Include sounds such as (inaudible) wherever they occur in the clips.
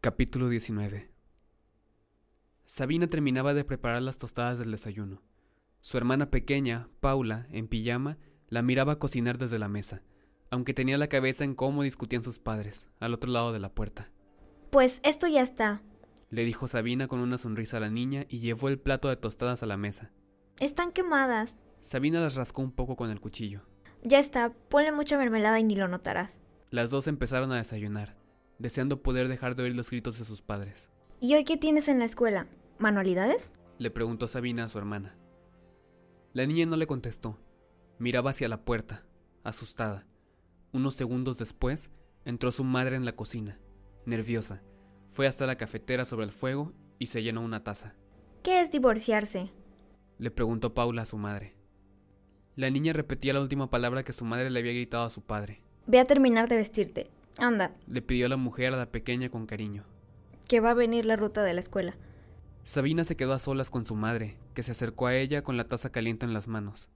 Capítulo 19 Sabina terminaba de preparar las tostadas del desayuno. Su hermana pequeña, Paula, en pijama, la miraba cocinar desde la mesa, aunque tenía la cabeza en cómo discutían sus padres, al otro lado de la puerta. Pues esto ya está, le dijo Sabina con una sonrisa a la niña y llevó el plato de tostadas a la mesa. Están quemadas. Sabina las rascó un poco con el cuchillo. Ya está, ponle mucha mermelada y ni lo notarás. Las dos empezaron a desayunar, deseando poder dejar de oír los gritos de sus padres. ¿Y hoy qué tienes en la escuela? ¿Manualidades? Le preguntó Sabina a su hermana. La niña no le contestó. Miraba hacia la puerta, asustada. Unos segundos después, entró su madre en la cocina, nerviosa. Fue hasta la cafetera sobre el fuego y se llenó una taza. ¿Qué es divorciarse? Le preguntó Paula a su madre. La niña repetía la última palabra que su madre le había gritado a su padre. Ve a terminar de vestirte. Anda. Le pidió la mujer a la pequeña con cariño. Que va a venir la ruta de la escuela. Sabina se quedó a solas con su madre, que se acercó a ella con la taza caliente en las manos.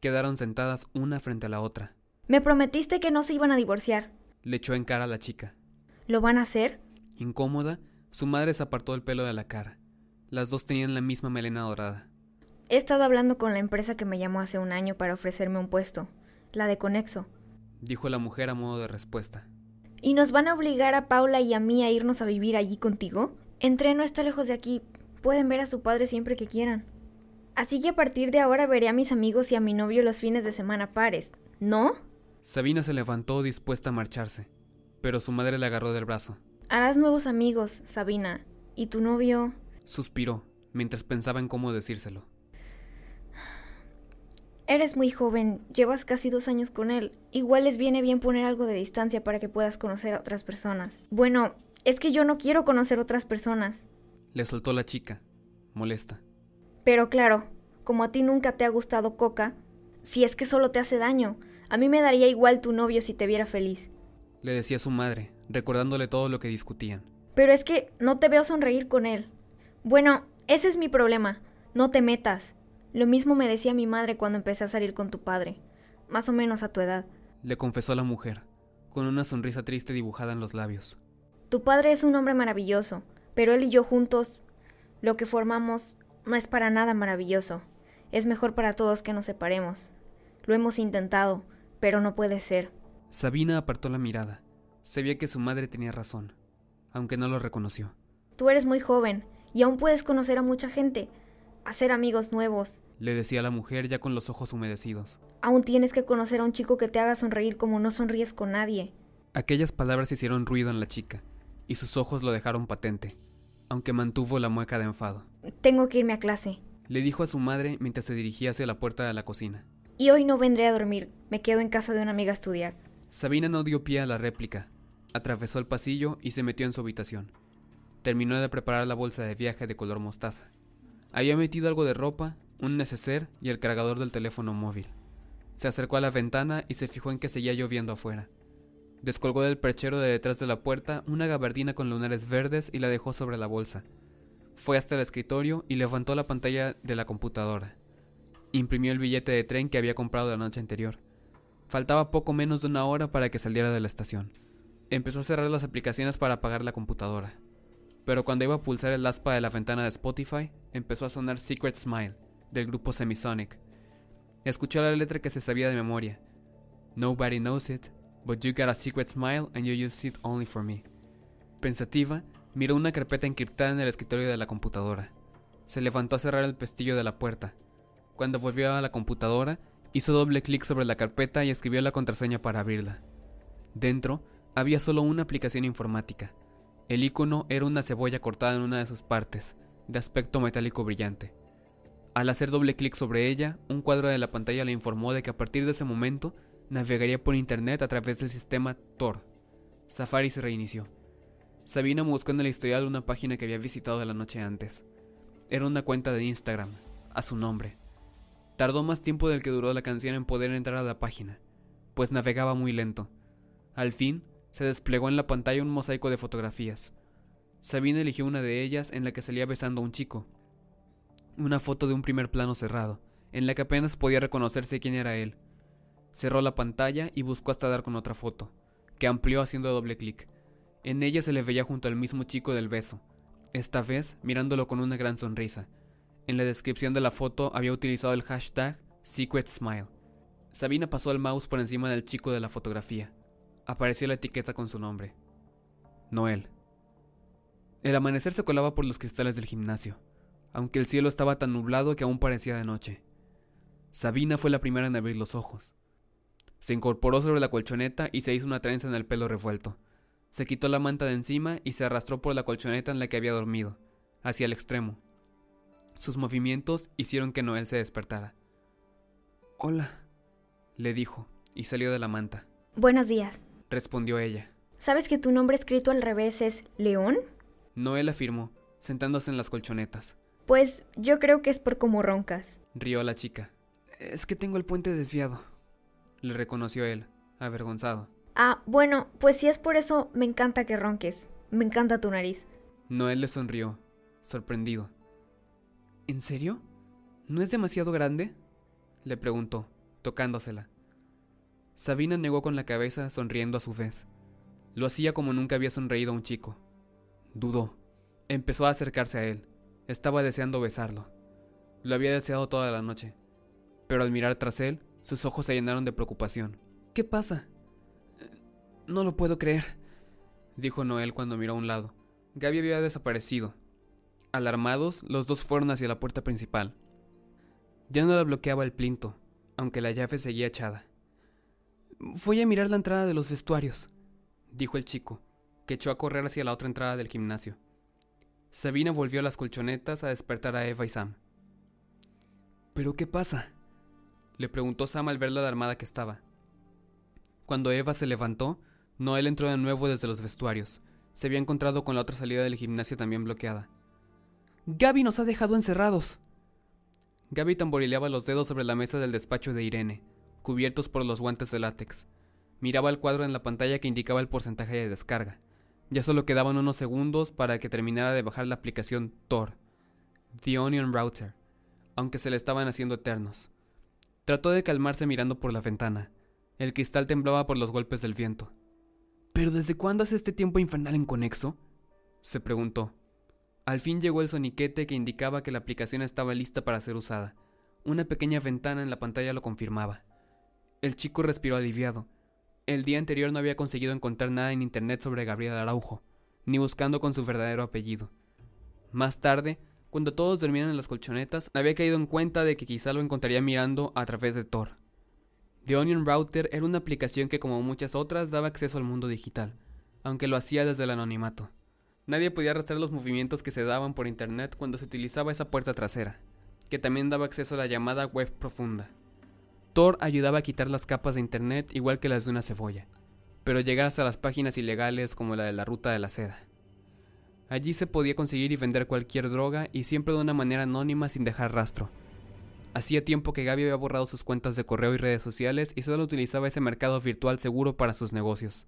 Quedaron sentadas una frente a la otra. Me prometiste que no se iban a divorciar. Le echó en cara a la chica. ¿Lo van a hacer? Incómoda, su madre se apartó el pelo de la cara. Las dos tenían la misma melena dorada. He estado hablando con la empresa que me llamó hace un año para ofrecerme un puesto, la de Conexo, dijo la mujer a modo de respuesta. ¿Y nos van a obligar a Paula y a mí a irnos a vivir allí contigo? Entre no está lejos de aquí. Pueden ver a su padre siempre que quieran. Así que a partir de ahora veré a mis amigos y a mi novio los fines de semana pares, ¿no? Sabina se levantó dispuesta a marcharse, pero su madre le agarró del brazo. Harás nuevos amigos, Sabina. ¿Y tu novio? Suspiró, mientras pensaba en cómo decírselo. Eres muy joven, llevas casi dos años con él. Igual les viene bien poner algo de distancia para que puedas conocer a otras personas. Bueno, es que yo no quiero conocer otras personas. Le soltó la chica, molesta. Pero claro, como a ti nunca te ha gustado Coca, si es que solo te hace daño, a mí me daría igual tu novio si te viera feliz. Le decía su madre, recordándole todo lo que discutían. Pero es que no te veo sonreír con él. Bueno, ese es mi problema. No te metas. Lo mismo me decía mi madre cuando empecé a salir con tu padre, más o menos a tu edad. Le confesó la mujer, con una sonrisa triste dibujada en los labios. Tu padre es un hombre maravilloso, pero él y yo juntos, lo que formamos, no es para nada maravilloso. Es mejor para todos que nos separemos. Lo hemos intentado, pero no puede ser. Sabina apartó la mirada. Sabía que su madre tenía razón, aunque no lo reconoció. Tú eres muy joven, y aún puedes conocer a mucha gente hacer amigos nuevos. Le decía la mujer ya con los ojos humedecidos. Aún tienes que conocer a un chico que te haga sonreír como no sonríes con nadie. Aquellas palabras hicieron ruido en la chica, y sus ojos lo dejaron patente, aunque mantuvo la mueca de enfado. Tengo que irme a clase, le dijo a su madre mientras se dirigía hacia la puerta de la cocina. Y hoy no vendré a dormir, me quedo en casa de una amiga a estudiar. Sabina no dio pie a la réplica, atravesó el pasillo y se metió en su habitación. Terminó de preparar la bolsa de viaje de color mostaza. Había metido algo de ropa, un neceser y el cargador del teléfono móvil. Se acercó a la ventana y se fijó en que seguía lloviendo afuera. Descolgó del perchero de detrás de la puerta una gabardina con lunares verdes y la dejó sobre la bolsa. Fue hasta el escritorio y levantó la pantalla de la computadora. Imprimió el billete de tren que había comprado la noche anterior. Faltaba poco menos de una hora para que saliera de la estación. Empezó a cerrar las aplicaciones para apagar la computadora pero cuando iba a pulsar el aspa de la ventana de Spotify, empezó a sonar Secret Smile, del grupo Semisonic. Escuchó la letra que se sabía de memoria. Nobody knows it, but you got a secret smile and you use it only for me. Pensativa, miró una carpeta encriptada en el escritorio de la computadora. Se levantó a cerrar el pestillo de la puerta. Cuando volvió a la computadora, hizo doble clic sobre la carpeta y escribió la contraseña para abrirla. Dentro, había solo una aplicación informática. El icono era una cebolla cortada en una de sus partes, de aspecto metálico brillante. Al hacer doble clic sobre ella, un cuadro de la pantalla le informó de que a partir de ese momento navegaría por internet a través del sistema Tor. Safari se reinició. Sabina buscó en el historial una página que había visitado la noche antes. Era una cuenta de Instagram, a su nombre. Tardó más tiempo del que duró la canción en poder entrar a la página, pues navegaba muy lento. Al fin, se desplegó en la pantalla un mosaico de fotografías. Sabina eligió una de ellas en la que salía besando a un chico. Una foto de un primer plano cerrado, en la que apenas podía reconocerse quién era él. Cerró la pantalla y buscó hasta dar con otra foto, que amplió haciendo doble clic. En ella se le veía junto al mismo chico del beso, esta vez mirándolo con una gran sonrisa. En la descripción de la foto había utilizado el hashtag Secret Smile. Sabina pasó el mouse por encima del chico de la fotografía. Apareció la etiqueta con su nombre. Noel. El amanecer se colaba por los cristales del gimnasio, aunque el cielo estaba tan nublado que aún parecía de noche. Sabina fue la primera en abrir los ojos. Se incorporó sobre la colchoneta y se hizo una trenza en el pelo revuelto. Se quitó la manta de encima y se arrastró por la colchoneta en la que había dormido, hacia el extremo. Sus movimientos hicieron que Noel se despertara. Hola, le dijo, y salió de la manta. Buenos días, respondió ella. ¿Sabes que tu nombre escrito al revés es León? Noel afirmó, sentándose en las colchonetas. Pues yo creo que es por cómo roncas. Rió la chica. Es que tengo el puente desviado, le reconoció él, avergonzado. Ah, bueno, pues si es por eso, me encanta que ronques. Me encanta tu nariz. Noel le sonrió, sorprendido. ¿En serio? ¿No es demasiado grande? le preguntó, tocándosela. Sabina negó con la cabeza, sonriendo a su vez. Lo hacía como nunca había sonreído a un chico. Dudó. Empezó a acercarse a él. Estaba deseando besarlo. Lo había deseado toda la noche. Pero al mirar tras él, sus ojos se llenaron de preocupación. ¿Qué pasa? No lo puedo creer, dijo Noel cuando miró a un lado. Gaby había desaparecido. Alarmados, los dos fueron hacia la puerta principal. Ya no la bloqueaba el plinto, aunque la llave seguía echada. Voy a mirar la entrada de los vestuarios, dijo el chico, que echó a correr hacia la otra entrada del gimnasio. Sabina volvió las colchonetas a despertar a Eva y Sam. ¿Pero qué pasa? le preguntó Sam al ver la alarmada que estaba. Cuando Eva se levantó, Noel entró de nuevo desde los vestuarios. Se había encontrado con la otra salida del gimnasio también bloqueada. Gaby nos ha dejado encerrados. Gaby tamborileaba los dedos sobre la mesa del despacho de Irene, cubiertos por los guantes de látex. Miraba el cuadro en la pantalla que indicaba el porcentaje de descarga. Ya solo quedaban unos segundos para que terminara de bajar la aplicación Tor, The Onion Router, aunque se le estaban haciendo eternos. Trató de calmarse mirando por la ventana. El cristal temblaba por los golpes del viento. ¿Pero desde cuándo hace este tiempo infernal en conexo? se preguntó. Al fin llegó el soniquete que indicaba que la aplicación estaba lista para ser usada. Una pequeña ventana en la pantalla lo confirmaba. El chico respiró aliviado. El día anterior no había conseguido encontrar nada en internet sobre Gabriel Araujo, ni buscando con su verdadero apellido. Más tarde, cuando todos dormían en las colchonetas, había caído en cuenta de que quizá lo encontraría mirando a través de Tor. The Onion Router era una aplicación que como muchas otras daba acceso al mundo digital, aunque lo hacía desde el anonimato. Nadie podía rastrear los movimientos que se daban por internet cuando se utilizaba esa puerta trasera, que también daba acceso a la llamada web profunda. Tor ayudaba a quitar las capas de internet igual que las de una cebolla, pero llegar hasta las páginas ilegales como la de la ruta de la seda. Allí se podía conseguir y vender cualquier droga y siempre de una manera anónima sin dejar rastro, Hacía tiempo que Gaby había borrado sus cuentas de correo y redes sociales y solo utilizaba ese mercado virtual seguro para sus negocios.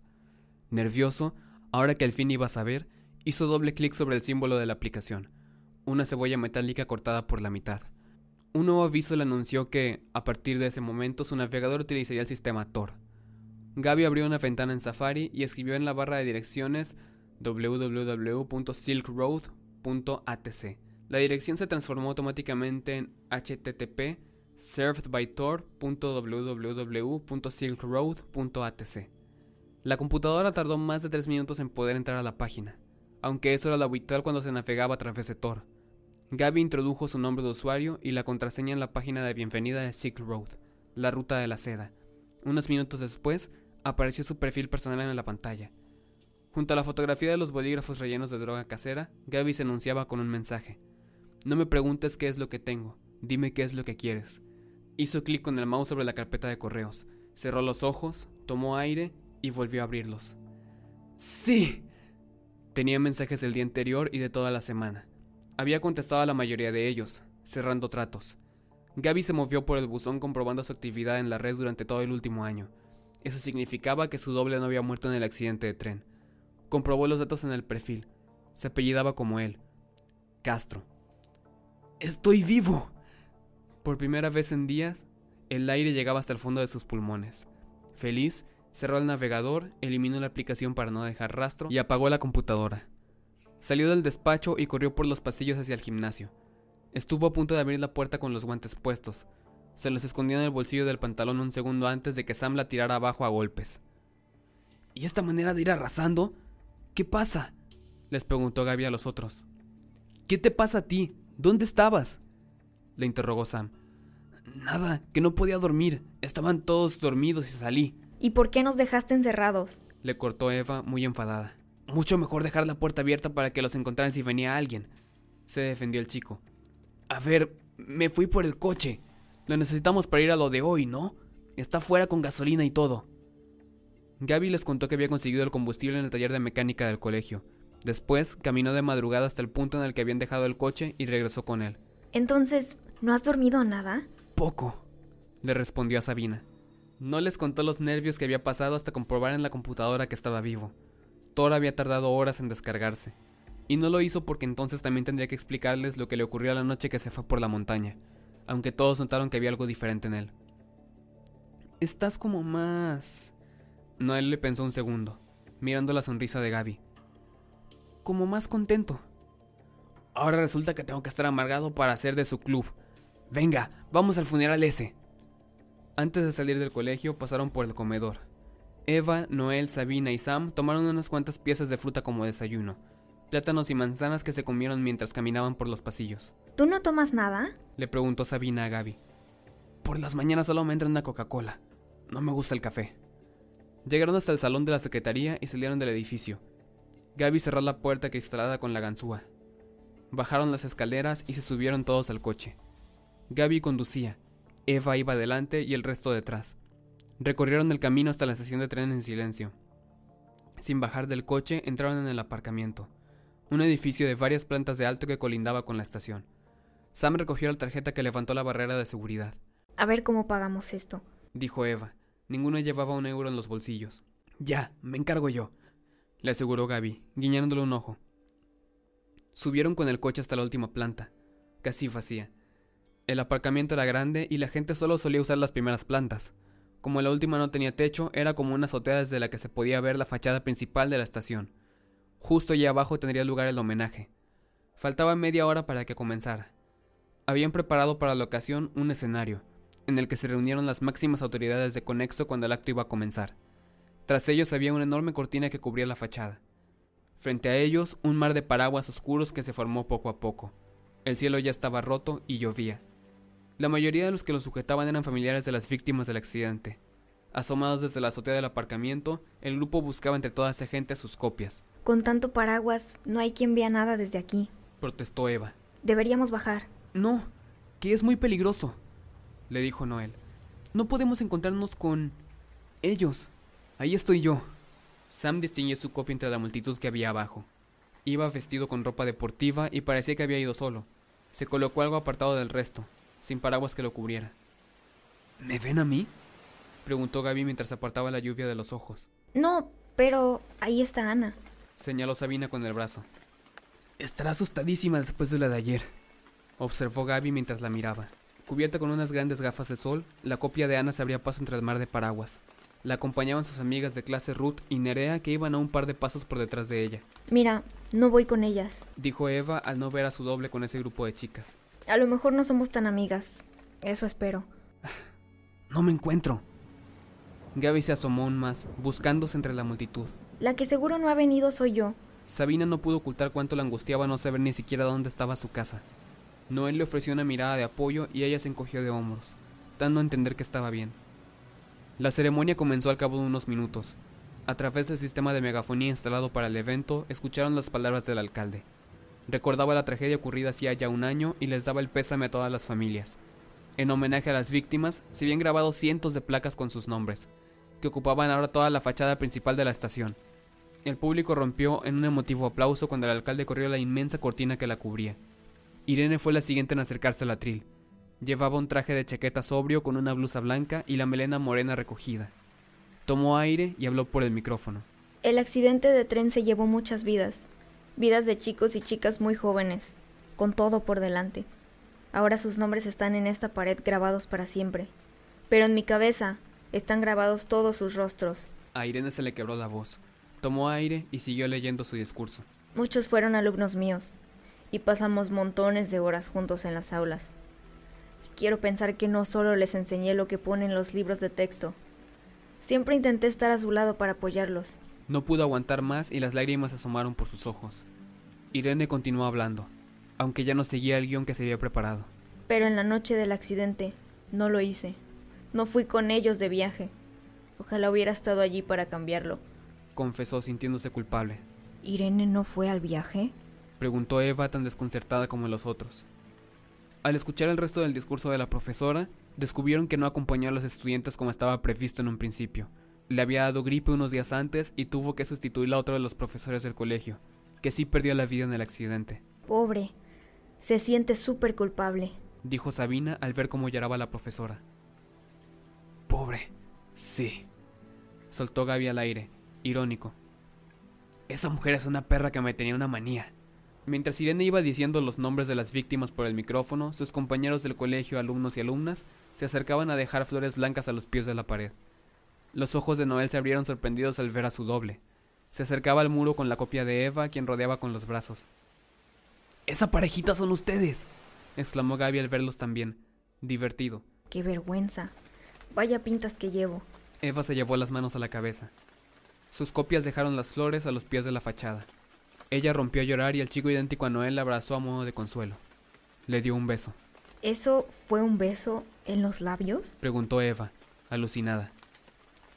Nervioso, ahora que al fin iba a saber, hizo doble clic sobre el símbolo de la aplicación, una cebolla metálica cortada por la mitad. Un nuevo aviso le anunció que, a partir de ese momento, su navegador utilizaría el sistema Tor. Gaby abrió una ventana en Safari y escribió en la barra de direcciones www.silkroad.atc la dirección se transformó automáticamente en http servedbytor.www.silkroad.atc. La computadora tardó más de 3 minutos en poder entrar a la página, aunque eso era lo habitual cuando se navegaba a través de Tor. Gaby introdujo su nombre de usuario y la contraseña en la página de bienvenida de Silk Road, la ruta de la seda. Unos minutos después, apareció su perfil personal en la pantalla. Junto a la fotografía de los bolígrafos rellenos de droga casera, Gaby se anunciaba con un mensaje. No me preguntes qué es lo que tengo, dime qué es lo que quieres. Hizo clic con el mouse sobre la carpeta de correos, cerró los ojos, tomó aire y volvió a abrirlos. ¡Sí! Tenía mensajes del día anterior y de toda la semana. Había contestado a la mayoría de ellos, cerrando tratos. Gaby se movió por el buzón comprobando su actividad en la red durante todo el último año. Eso significaba que su doble no había muerto en el accidente de tren. Comprobó los datos en el perfil. Se apellidaba como él. Castro. Estoy vivo. Por primera vez en días, el aire llegaba hasta el fondo de sus pulmones. Feliz, Cerró el navegador, eliminó la aplicación para no dejar rastro y apagó la computadora. Salió del despacho y corrió por los pasillos hacia el gimnasio. Estuvo a punto de abrir la puerta con los guantes puestos. Se los escondió en el bolsillo del pantalón un segundo antes de que Sam la tirara abajo a golpes. ¿Y esta manera de ir arrasando? ¿Qué pasa? les preguntó Gaby a los otros. ¿Qué te pasa a ti? ¿Dónde estabas? le interrogó Sam. Nada, que no podía dormir. Estaban todos dormidos y salí. ¿Y por qué nos dejaste encerrados? Le cortó Eva, muy enfadada. Mucho mejor dejar la puerta abierta para que los encontraran si venía alguien. Se defendió el chico. A ver, me fui por el coche. Lo necesitamos para ir a lo de hoy, ¿no? Está fuera con gasolina y todo. Gaby les contó que había conseguido el combustible en el taller de mecánica del colegio. Después caminó de madrugada hasta el punto en el que habían dejado el coche y regresó con él. Entonces, ¿no has dormido nada? Poco, le respondió a Sabina. No les contó los nervios que había pasado hasta comprobar en la computadora que estaba vivo. Thor había tardado horas en descargarse. Y no lo hizo porque entonces también tendría que explicarles lo que le ocurrió la noche que se fue por la montaña, aunque todos notaron que había algo diferente en él. Estás como más... Noel le pensó un segundo, mirando la sonrisa de Gaby. Como más contento. Ahora resulta que tengo que estar amargado para hacer de su club. Venga, vamos al funeral ese. Antes de salir del colegio pasaron por el comedor. Eva, Noel, Sabina y Sam tomaron unas cuantas piezas de fruta como desayuno, plátanos y manzanas que se comieron mientras caminaban por los pasillos. ¿Tú no tomas nada? Le preguntó Sabina a Gaby. Por las mañanas solo me entra una Coca-Cola. No me gusta el café. Llegaron hasta el salón de la secretaría y salieron del edificio. Gaby cerró la puerta cristalada con la ganzúa. Bajaron las escaleras y se subieron todos al coche. Gaby conducía, Eva iba adelante y el resto detrás. Recorrieron el camino hasta la estación de tren en silencio. Sin bajar del coche, entraron en el aparcamiento, un edificio de varias plantas de alto que colindaba con la estación. Sam recogió la tarjeta que levantó la barrera de seguridad. A ver cómo pagamos esto, dijo Eva. Ninguno llevaba un euro en los bolsillos. Ya, me encargo yo, le aseguró Gaby, guiñándole un ojo. Subieron con el coche hasta la última planta, casi vacía. El aparcamiento era grande y la gente solo solía usar las primeras plantas. Como la última no tenía techo, era como una azotea desde la que se podía ver la fachada principal de la estación. Justo allí abajo tendría lugar el homenaje. Faltaba media hora para que comenzara. Habían preparado para la ocasión un escenario, en el que se reunieron las máximas autoridades de Conexo cuando el acto iba a comenzar. Tras ellos había una enorme cortina que cubría la fachada. Frente a ellos, un mar de paraguas oscuros que se formó poco a poco. El cielo ya estaba roto y llovía. La mayoría de los que lo sujetaban eran familiares de las víctimas del accidente. Asomados desde la azotea del aparcamiento, el grupo buscaba entre toda esa gente sus copias. Con tanto paraguas, no hay quien vea nada desde aquí. Protestó Eva. Deberíamos bajar. No, que es muy peligroso, le dijo Noel. No podemos encontrarnos con... ellos. Ahí estoy yo. Sam distinguió su copia entre la multitud que había abajo. Iba vestido con ropa deportiva y parecía que había ido solo. Se colocó algo apartado del resto, sin paraguas que lo cubriera. ¿Me ven a mí? preguntó Gaby mientras apartaba la lluvia de los ojos. No, pero ahí está Ana. Señaló Sabina con el brazo. Estará asustadísima después de la de ayer, observó Gaby mientras la miraba. Cubierta con unas grandes gafas de sol, la copia de Ana se abría paso entre el mar de paraguas. La acompañaban sus amigas de clase Ruth y Nerea que iban a un par de pasos por detrás de ella. Mira, no voy con ellas, dijo Eva al no ver a su doble con ese grupo de chicas. A lo mejor no somos tan amigas. Eso espero. (sighs) No me encuentro. Gaby se asomó aún más, buscándose entre la multitud. La que seguro no ha venido soy yo. Sabina no pudo ocultar cuánto la angustiaba no saber ni siquiera dónde estaba su casa. Noel le ofreció una mirada de apoyo y ella se encogió de hombros, dando a entender que estaba bien. La ceremonia comenzó al cabo de unos minutos. A través del sistema de megafonía instalado para el evento, escucharon las palabras del alcalde. Recordaba la tragedia ocurrida hacía ya un año y les daba el pésame a todas las familias. En homenaje a las víctimas, se habían grabado cientos de placas con sus nombres, que ocupaban ahora toda la fachada principal de la estación. El público rompió en un emotivo aplauso cuando el alcalde corrió la inmensa cortina que la cubría. Irene fue la siguiente en acercarse al atril. Llevaba un traje de chaqueta sobrio con una blusa blanca y la melena morena recogida. Tomó aire y habló por el micrófono. El accidente de tren se llevó muchas vidas, vidas de chicos y chicas muy jóvenes, con todo por delante. Ahora sus nombres están en esta pared grabados para siempre. Pero en mi cabeza están grabados todos sus rostros, A Irene se le quebró la voz. Tomó aire y siguió leyendo su discurso. Muchos fueron alumnos míos y pasamos montones de horas juntos en las aulas. Quiero pensar que no solo les enseñé lo que ponen los libros de texto, siempre intenté estar a su lado para apoyarlos. No pudo aguantar más y las lágrimas asomaron por sus ojos. Irene continuó hablando, aunque ya no seguía el guion que se había preparado. Pero en la noche del accidente no lo hice. No fui con ellos de viaje. Ojalá hubiera estado allí para cambiarlo. Confesó sintiéndose culpable. ¿Irene no fue al viaje? Preguntó Eva tan desconcertada como los otros. Al escuchar el resto del discurso de la profesora, descubrieron que no acompañó a los estudiantes como estaba previsto en un principio. Le había dado gripe unos días antes y tuvo que sustituirla a otro de los profesores del colegio, que sí perdió la vida en el accidente. Pobre. Se siente súper culpable, dijo Sabina al ver cómo lloraba la profesora. Pobre. Sí. Soltó Gaby al aire, irónico. Esa mujer es una perra que me tenía una manía. Mientras Irene iba diciendo los nombres de las víctimas por el micrófono, sus compañeros del colegio, alumnos y alumnas, se acercaban a dejar flores blancas a los pies de la pared. Los ojos de Noel se abrieron sorprendidos al ver a su doble. Se acercaba al muro con la copia de Eva, quien rodeaba con los brazos. ¡Esa parejita son ustedes! exclamó Gaby al verlos también, divertido. ¡Qué vergüenza! Vaya pintas que llevo. Eva se llevó las manos a la cabeza. Sus copias dejaron las flores a los pies de la fachada. Ella rompió a llorar y el chico idéntico a Noel la abrazó a modo de consuelo. Le dio un beso. ¿Eso fue un beso en los labios? Preguntó Eva, alucinada.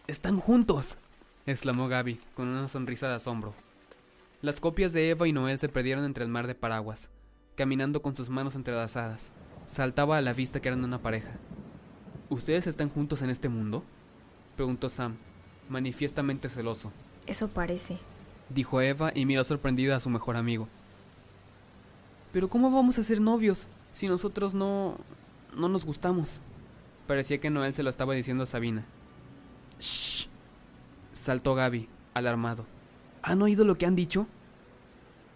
¡Están juntos! exclamó Gaby, con una sonrisa de asombro. Las copias de Eva y Noel se perdieron entre el mar de paraguas, caminando con sus manos entrelazadas. Saltaba a la vista que eran una pareja. ¿Ustedes están juntos en este mundo? preguntó Sam, manifiestamente celoso. Eso parece, dijo Eva y miró sorprendida a su mejor amigo. Pero ¿cómo vamos a ser novios si nosotros no... no nos gustamos? Parecía que Noel se lo estaba diciendo a Sabina. Saltó Gaby, alarmado. ¿Han oído lo que han dicho?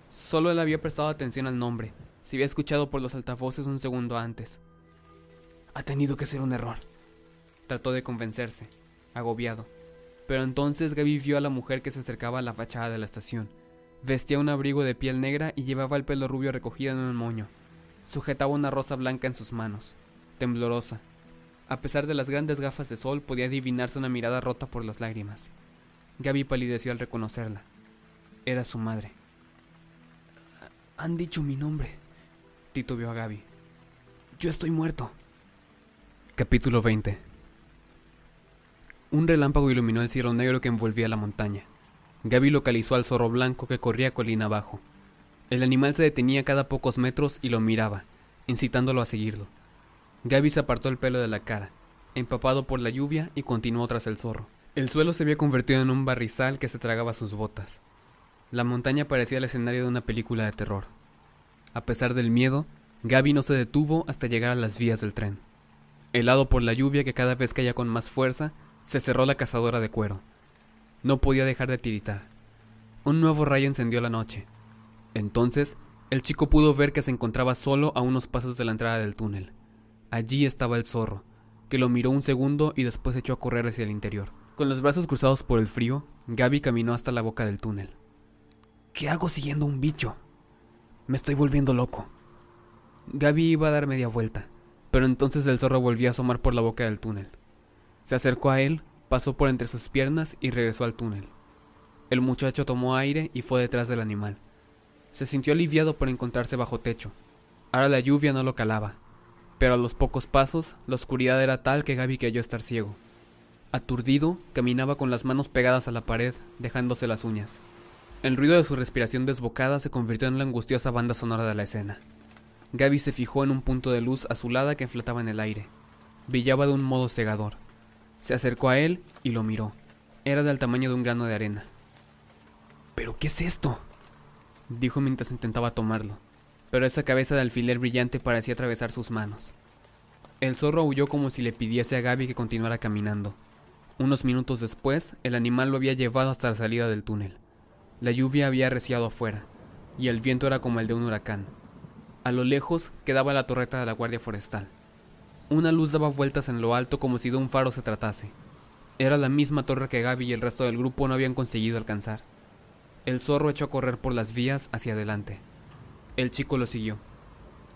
Solo él había prestado atención al nombre. Se había escuchado por los altavoces un segundo antes. Ha tenido que ser un error. Trató de convencerse, agobiado. Pero entonces Gaby vio a la mujer que se acercaba a la fachada de la estación. Vestía un abrigo de piel negra y llevaba el pelo rubio recogido en un moño. Sujetaba una rosa blanca en sus manos, temblorosa. A pesar de las grandes gafas de sol, podía adivinarse una mirada rota por las lágrimas. Gaby palideció al reconocerla. Era su madre. Han dicho mi nombre, titubeó a Gaby. Yo estoy muerto. Capítulo 20 Un relámpago iluminó el cielo negro que envolvía la montaña. Gaby localizó al zorro blanco que corría colina abajo. El animal se detenía cada pocos metros y lo miraba, incitándolo a seguirlo. Gaby se apartó el pelo de la cara, empapado por la lluvia, y continuó tras el zorro. El suelo se había convertido en un barrizal que se tragaba sus botas. La montaña parecía el escenario de una película de terror. A pesar del miedo, Gaby no se detuvo hasta llegar a las vías del tren. Helado por la lluvia que cada vez caía con más fuerza, se cerró la cazadora de cuero. No podía dejar de tiritar. Un nuevo rayo encendió la noche. Entonces, el chico pudo ver que se encontraba solo a unos pasos de la entrada del túnel. Allí estaba el zorro, que lo miró un segundo y después echó a correr hacia el interior. Con los brazos cruzados por el frío, Gaby caminó hasta la boca del túnel. ¿Qué hago siguiendo un bicho? Me estoy volviendo loco. Gaby iba a dar media vuelta, pero entonces el zorro volvió a asomar por la boca del túnel. Se acercó a él, pasó por entre sus piernas y regresó al túnel. El muchacho tomó aire y fue detrás del animal. Se sintió aliviado por encontrarse bajo techo. Ahora la lluvia no lo calaba, pero a los pocos pasos la oscuridad era tal que Gaby creyó estar ciego. Aturdido, caminaba con las manos pegadas a la pared, dejándose las uñas. El ruido de su respiración desbocada se convirtió en la angustiosa banda sonora de la escena. Gaby se fijó en un punto de luz azulada que flotaba en el aire. Brillaba de un modo cegador. Se acercó a él y lo miró. Era del tamaño de un grano de arena. ¿Pero qué es esto? dijo mientras intentaba tomarlo, pero esa cabeza de alfiler brillante parecía atravesar sus manos. El zorro aulló como si le pidiese a Gaby que continuara caminando. Unos minutos después, el animal lo había llevado hasta la salida del túnel. La lluvia había arreciado afuera, y el viento era como el de un huracán. A lo lejos quedaba la torreta de la Guardia Forestal. Una luz daba vueltas en lo alto como si de un faro se tratase. Era la misma torre que Gaby y el resto del grupo no habían conseguido alcanzar. El zorro echó a correr por las vías hacia adelante. El chico lo siguió.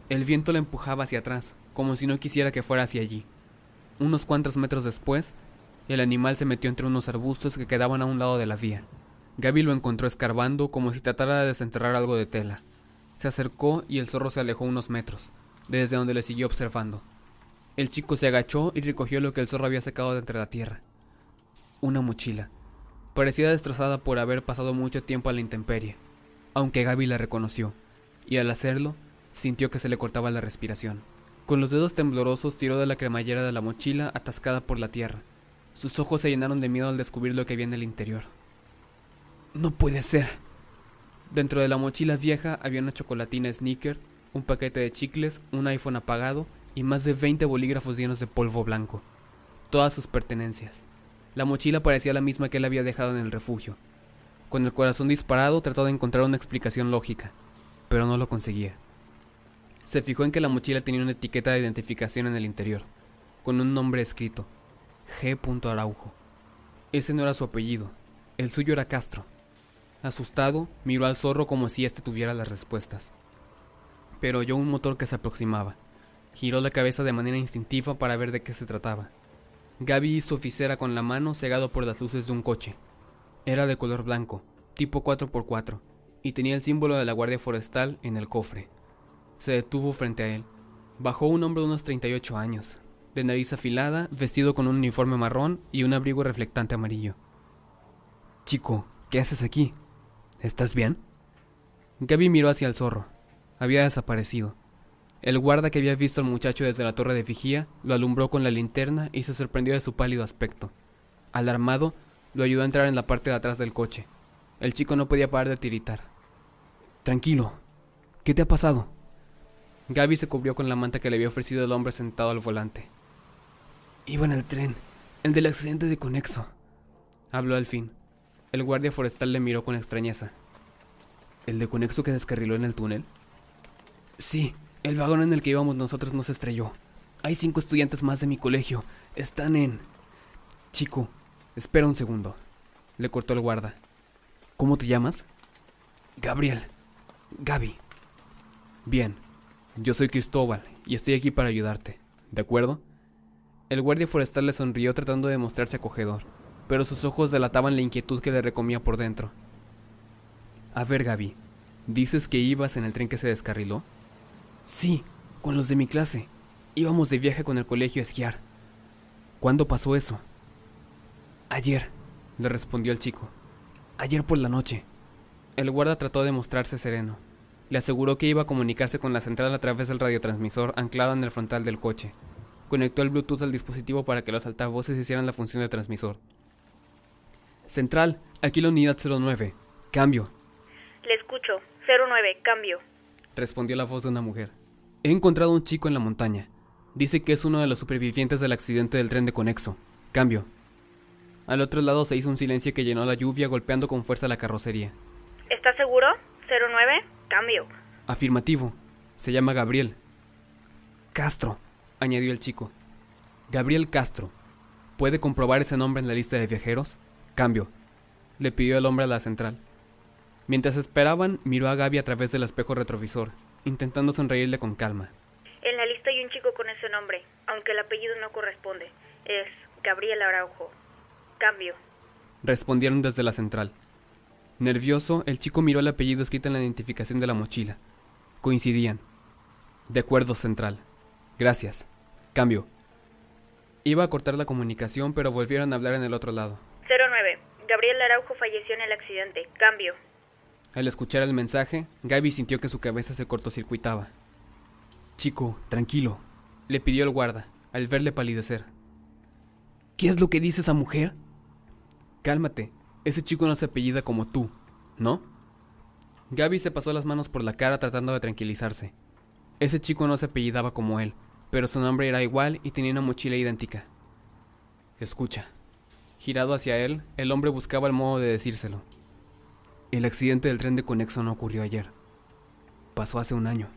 El viento le empujaba hacia atrás, como si no quisiera que fuera hacia allí. Unos cuantos metros después, el animal se metió entre unos arbustos que quedaban a un lado de la vía. Gaby lo encontró escarbando como si tratara de desenterrar algo de tela. Se acercó y el zorro se alejó unos metros, desde donde le siguió observando. El chico se agachó y recogió lo que el zorro había sacado de entre la tierra. Una mochila. Parecía destrozada por haber pasado mucho tiempo a la intemperie, aunque Gaby la reconoció, y al hacerlo, sintió que se le cortaba la respiración. Con los dedos temblorosos tiró de la cremallera de la mochila atascada por la tierra. Sus ojos se llenaron de miedo al descubrir lo que había en el interior. No puede ser. Dentro de la mochila vieja había una chocolatina sneaker, un paquete de chicles, un iPhone apagado y más de 20 bolígrafos llenos de polvo blanco. Todas sus pertenencias. La mochila parecía la misma que él había dejado en el refugio. Con el corazón disparado trató de encontrar una explicación lógica, pero no lo conseguía. Se fijó en que la mochila tenía una etiqueta de identificación en el interior, con un nombre escrito, G. Araujo. Ese no era su apellido, el suyo era Castro. Asustado, miró al zorro como si éste tuviera las respuestas. Pero oyó un motor que se aproximaba. Giró la cabeza de manera instintiva para ver de qué se trataba. Gaby hizo oficera con la mano cegado por las luces de un coche. Era de color blanco, tipo 4x4, y tenía el símbolo de la Guardia Forestal en el cofre. Se detuvo frente a él. Bajó un hombre de unos 38 años, de nariz afilada, vestido con un uniforme marrón y un abrigo reflectante amarillo. Chico, ¿qué haces aquí? ¿Estás bien? Gaby miró hacia el zorro. Había desaparecido. El guarda que había visto al muchacho desde la torre de vigía lo alumbró con la linterna y se sorprendió de su pálido aspecto. Alarmado, lo ayudó a entrar en la parte de atrás del coche. El chico no podía parar de tiritar. Tranquilo. ¿Qué te ha pasado? Gaby se cubrió con la manta que le había ofrecido el hombre sentado al volante. Iba en el tren, el del accidente de Conexo. Habló al fin. El guardia forestal le miró con extrañeza. ¿El de Conexo que descarriló en el túnel? Sí, el vagón en el que íbamos nosotros no se estrelló. Hay cinco estudiantes más de mi colegio. Están en... Chico, espera un segundo. Le cortó el guarda. ¿Cómo te llamas? Gabriel. Gaby. Bien, yo soy Cristóbal y estoy aquí para ayudarte, ¿de acuerdo? El guardia forestal le sonrió tratando de mostrarse acogedor, pero sus ojos delataban la inquietud que le recomía por dentro. A ver, Gaby, ¿dices que ibas en el tren que se descarriló? Sí, con los de mi clase. Íbamos de viaje con el colegio a esquiar. ¿Cuándo pasó eso? Ayer, le respondió el chico. Ayer por la noche. El guarda trató de mostrarse sereno. Le aseguró que iba a comunicarse con la central a través del radiotransmisor anclado en el frontal del coche. Conectó el Bluetooth al dispositivo para que los altavoces hicieran la función de transmisor. Central, aquí la unidad 09. Cambio. Le escucho. 09, cambio. Respondió la voz de una mujer. He encontrado un chico en la montaña. Dice que es uno de los supervivientes del accidente del tren de Conexo. Cambio. Al otro lado se hizo un silencio que llenó la lluvia golpeando con fuerza la carrocería. ¿Estás seguro? 09, cambio. Afirmativo. Se llama Gabriel. Castro, añadió el chico. Gabriel Castro. ¿Puede comprobar ese nombre en la lista de viajeros? Cambio. Le pidió el hombre a la central. Mientras esperaban, miró a Gaby a través del espejo retrovisor, intentando sonreírle con calma. En la lista hay un chico con ese nombre, aunque el apellido no corresponde. Es Gabriel Araujo. Cambio. Respondieron desde la central. Nervioso, el chico miró el apellido escrito en la identificación de la mochila. Coincidían. De acuerdo, central. Gracias. Cambio. Iba a cortar la comunicación, pero volvieron a hablar en el otro lado. 09. Gabriel Araujo falleció en el accidente. Cambio. Al escuchar el mensaje, Gaby sintió que su cabeza se cortocircuitaba. Chico, tranquilo, le pidió el guarda, al verle palidecer. ¿Qué es lo que dice esa mujer? Cálmate, ese chico no se apellida como tú, ¿no? Gaby se pasó las manos por la cara tratando de tranquilizarse. Ese chico no se apellidaba como él, pero su nombre era igual y tenía una mochila idéntica. Escucha. Girado hacia él, el hombre buscaba el modo de decírselo. El accidente del tren de Conexo no ocurrió ayer. Pasó hace un año.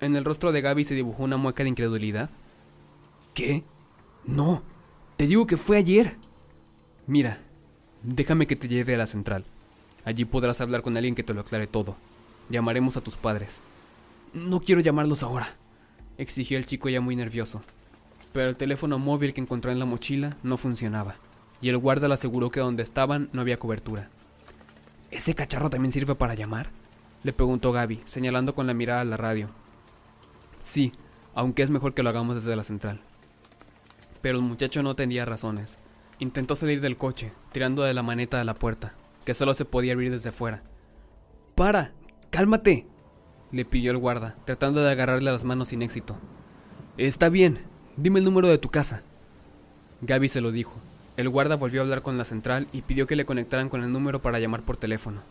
En el rostro de Gaby se dibujó una mueca de incredulidad. ¿Qué? No. Te digo que fue ayer. Mira, déjame que te lleve a la central. Allí podrás hablar con alguien que te lo aclare todo. Llamaremos a tus padres. No quiero llamarlos ahora, exigió el chico ya muy nervioso. Pero el teléfono móvil que encontró en la mochila no funcionaba, y el guarda le aseguró que donde estaban no había cobertura. ¿Ese cacharro también sirve para llamar? Le preguntó Gaby, señalando con la mirada a la radio. Sí, aunque es mejor que lo hagamos desde la central. Pero el muchacho no tenía razones. Intentó salir del coche, tirando de la maneta de la puerta, que solo se podía abrir desde fuera. ¡Para! ¡Cálmate! le pidió el guarda, tratando de agarrarle las manos sin éxito. Está bien, dime el número de tu casa. Gaby se lo dijo. El guarda volvió a hablar con la central y pidió que le conectaran con el número para llamar por teléfono.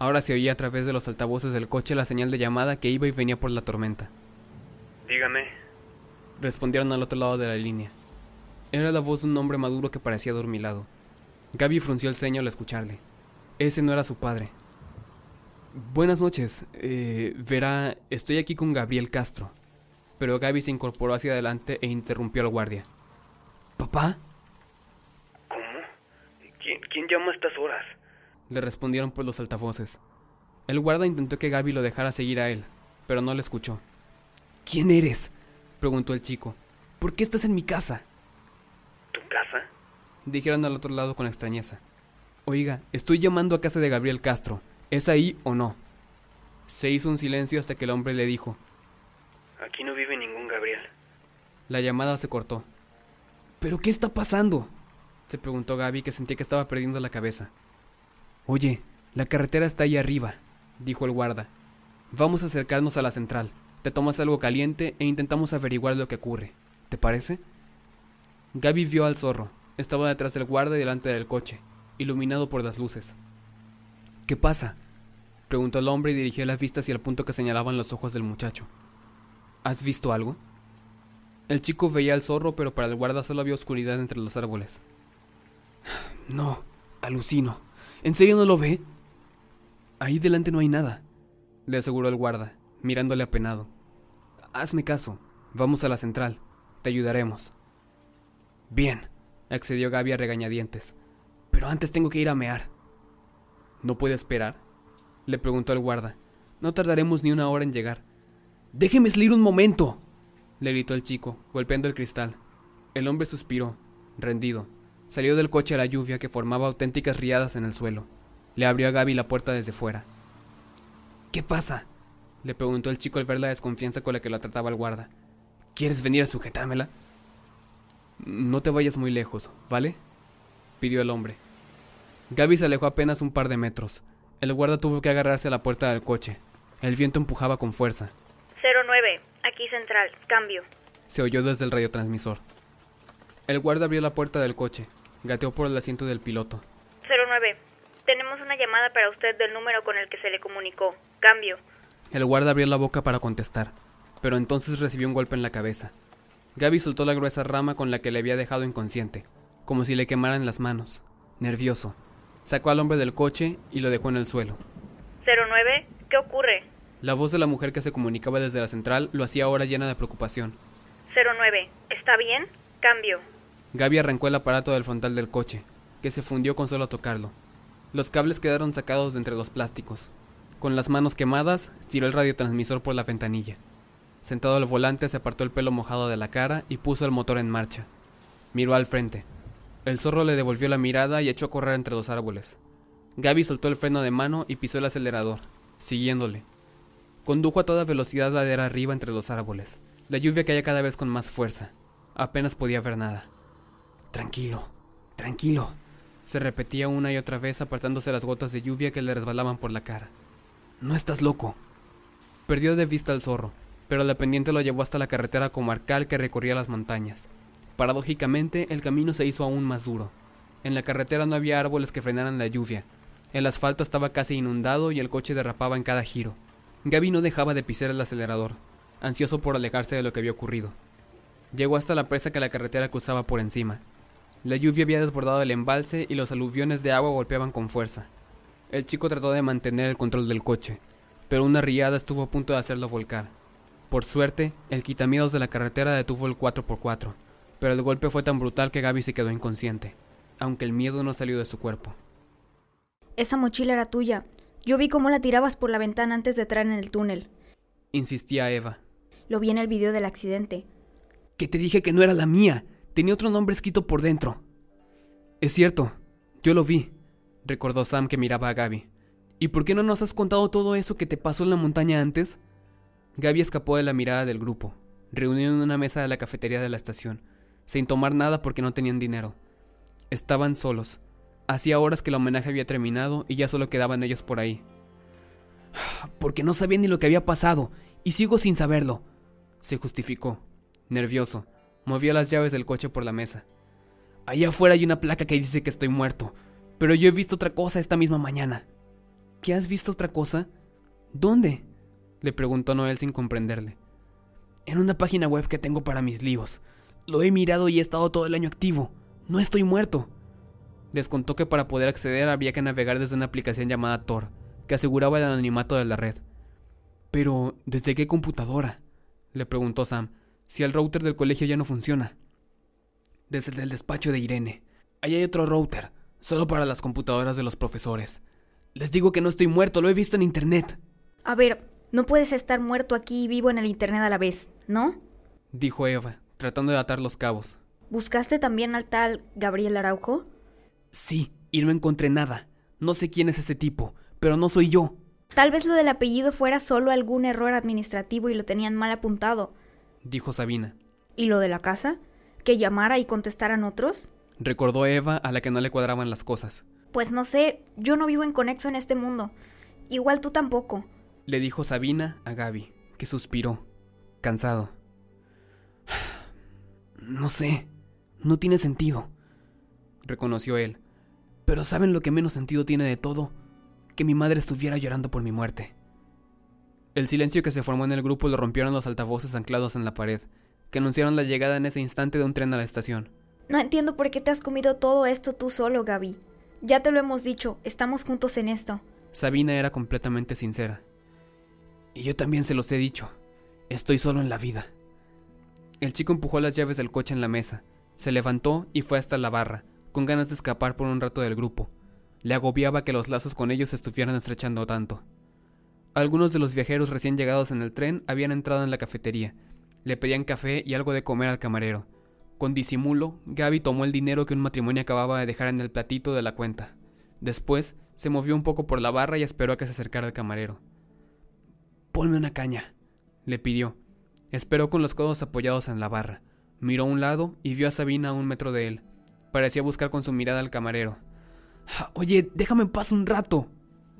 Ahora se oía a través de los altavoces del coche la señal de llamada que iba y venía por la tormenta. Dígame. Respondieron al otro lado de la línea. Era la voz de un hombre maduro que parecía dormilado. Gaby frunció el ceño al escucharle. Ese no era su padre. Buenas noches. Eh, verá, estoy aquí con Gabriel Castro. Pero Gaby se incorporó hacia adelante e interrumpió al guardia. ¿Papá? ¿Cómo? ¿Quién, quién llama a estas horas? Le respondieron por los altavoces. El guarda intentó que Gaby lo dejara seguir a él, pero no le escuchó. ¿Quién eres? preguntó el chico. ¿Por qué estás en mi casa? ¿Tu casa? Dijeron al otro lado con extrañeza. Oiga, estoy llamando a casa de Gabriel Castro. ¿Es ahí o no? Se hizo un silencio hasta que el hombre le dijo. Aquí no vive ningún Gabriel. La llamada se cortó. ¿Pero qué está pasando? se preguntó Gaby que sentía que estaba perdiendo la cabeza. Oye, la carretera está ahí arriba, dijo el guarda. Vamos a acercarnos a la central. Te tomas algo caliente e intentamos averiguar lo que ocurre. ¿Te parece? Gaby vio al zorro. Estaba detrás del guarda y delante del coche, iluminado por las luces. ¿Qué pasa? preguntó el hombre y dirigió la vista hacia el punto que señalaban los ojos del muchacho. ¿Has visto algo? El chico veía al zorro, pero para el guarda solo había oscuridad entre los árboles. (sighs) No, alucino. ¿En serio no lo ve? Ahí delante no hay nada, le aseguró el guarda, mirándole apenado. Hazme caso, vamos a la central, te ayudaremos. Bien, accedió Gaby a regañadientes. Pero antes tengo que ir a mear. ¿No puede esperar? Le preguntó el guarda. No tardaremos ni una hora en llegar. Déjeme salir un momento, le gritó el chico, golpeando el cristal. El hombre suspiró, rendido. Salió del coche a la lluvia que formaba auténticas riadas en el suelo. Le abrió a Gaby la puerta desde fuera. ¿Qué pasa? le preguntó el chico al ver la desconfianza con la que lo trataba el guarda. ¿Quieres venir a sujetármela? No te vayas muy lejos, ¿vale? pidió el hombre. Gaby se alejó apenas un par de metros. El guarda tuvo que agarrarse a la puerta del coche. El viento empujaba con fuerza. 09, aquí central, cambio. Se oyó desde el radiotransmisor. El guarda abrió la puerta del coche. Gateó por el asiento del piloto. 09, tenemos una llamada para usted del número con el que se le comunicó. Cambio. El guarda abrió la boca para contestar, pero entonces recibió un golpe en la cabeza. Gaby soltó la gruesa rama con la que le había dejado inconsciente, como si le quemaran las manos. Nervioso, sacó al hombre del coche y lo dejó en el suelo. 09, ¿qué ocurre? La voz de la mujer que se comunicaba desde la central lo hacía ahora llena de preocupación. 09, ¿está bien? Cambio. Gaby arrancó el aparato del frontal del coche, que se fundió con solo tocarlo. Los cables quedaron sacados de entre los plásticos. Con las manos quemadas, tiró el radiotransmisor por la ventanilla. Sentado al volante, se apartó el pelo mojado de la cara y puso el motor en marcha. Miró al frente. El zorro le devolvió la mirada y echó a correr entre los árboles. Gaby soltó el freno de mano y pisó el acelerador, siguiéndole. Condujo a toda velocidad ladera arriba entre los árboles. La lluvia caía cada vez con más fuerza. Apenas podía ver nada. Tranquilo, tranquilo, se repetía una y otra vez apartándose las gotas de lluvia que le resbalaban por la cara. No estás loco. Perdió de vista al zorro, pero la pendiente lo llevó hasta la carretera comarcal que recorría las montañas. Paradójicamente, el camino se hizo aún más duro. En la carretera no había árboles que frenaran la lluvia. El asfalto estaba casi inundado y el coche derrapaba en cada giro. Gaby no dejaba de pisar el acelerador, ansioso por alejarse de lo que había ocurrido. Llegó hasta la presa que la carretera cruzaba por encima. La lluvia había desbordado el embalse y los aluviones de agua golpeaban con fuerza. El chico trató de mantener el control del coche, pero una riada estuvo a punto de hacerlo volcar. Por suerte, el quitamiedos de la carretera detuvo el 4x4, pero el golpe fue tan brutal que Gaby se quedó inconsciente. aunque el miedo no salió de su cuerpo. Esa mochila era tuya. Yo vi cómo la tirabas por la ventana antes de entrar en el túnel. Insistía Eva. Lo vi en el video del accidente. Que te dije que no era la mía. Tenía otro nombre escrito por dentro. Es cierto, yo lo vi, recordó Sam que miraba a Gaby. ¿Y por qué no nos has contado todo eso que te pasó en la montaña antes? Gaby escapó de la mirada del grupo, reunido en una mesa de la cafetería de la estación, sin tomar nada porque no tenían dinero. Estaban solos. Hacía horas que el homenaje había terminado y ya solo quedaban ellos por ahí. (sighs) Porque no sabía ni lo que había pasado, y sigo sin saberlo. Se justificó, nervioso. Movió las llaves del coche por la mesa. Allá afuera hay una placa que dice que estoy muerto, pero yo he visto otra cosa esta misma mañana. ¿Qué has visto otra cosa? ¿Dónde? Le preguntó Noel sin comprenderle. En una página web que tengo para mis líos. Lo he mirado y he estado todo el año activo. No estoy muerto. Les contó que para poder acceder había que navegar desde una aplicación llamada Tor, que aseguraba el anonimato de la red. Pero, ¿desde qué computadora? le preguntó Sam, si el router del colegio ya no funciona. Desde el despacho de Irene. Ahí hay otro router, solo para las computadoras de los profesores. Les digo que no estoy muerto, lo he visto en internet. A ver, no puedes estar muerto aquí y vivo en el internet a la vez, ¿no? Dijo Eva, tratando de atar los cabos. ¿Buscaste también al tal Gabriel Araujo? Sí, y no encontré nada. No sé quién es ese tipo, pero no soy yo. Tal vez lo del apellido fuera solo algún error administrativo y lo tenían mal apuntado, dijo Sabina. ¿Y lo de la casa? ¿Que llamara y contestaran otros? Recordó Eva a la que no le cuadraban las cosas. Pues no sé, yo no vivo en conexo en este mundo. Igual tú tampoco. Le dijo Sabina a Gaby, que suspiró, cansado. (sighs) No sé, no tiene sentido, reconoció él. Pero ¿saben lo que menos sentido tiene de todo? Que mi madre estuviera llorando por mi muerte. El silencio que se formó en el grupo lo rompieron los altavoces anclados en la pared, que anunciaron la llegada en ese instante de un tren a la estación. No entiendo por qué te has comido todo esto tú solo, Gaby. Ya te lo hemos dicho, estamos juntos en esto. Sabina era completamente sincera. Y yo también se los he dicho. Estoy solo en la vida. El chico empujó las llaves del coche en la mesa, se levantó y fue hasta la barra, con ganas de escapar por un rato del grupo. Le agobiaba que los lazos con ellos estuvieran estrechando tanto. Algunos de los viajeros recién llegados en el tren habían entrado en la cafetería. Le pedían café y algo de comer al camarero. Con disimulo, Gaby tomó el dinero que un matrimonio acababa de dejar en el platito de la cuenta. Después, se movió un poco por la barra y esperó a que se acercara el camarero. Ponme una caña, le pidió. Esperó con los codos apoyados en la barra. Miró a un lado y vio a Sabina a un metro de él. Parecía buscar con su mirada al camarero. Oye, déjame en paz un rato,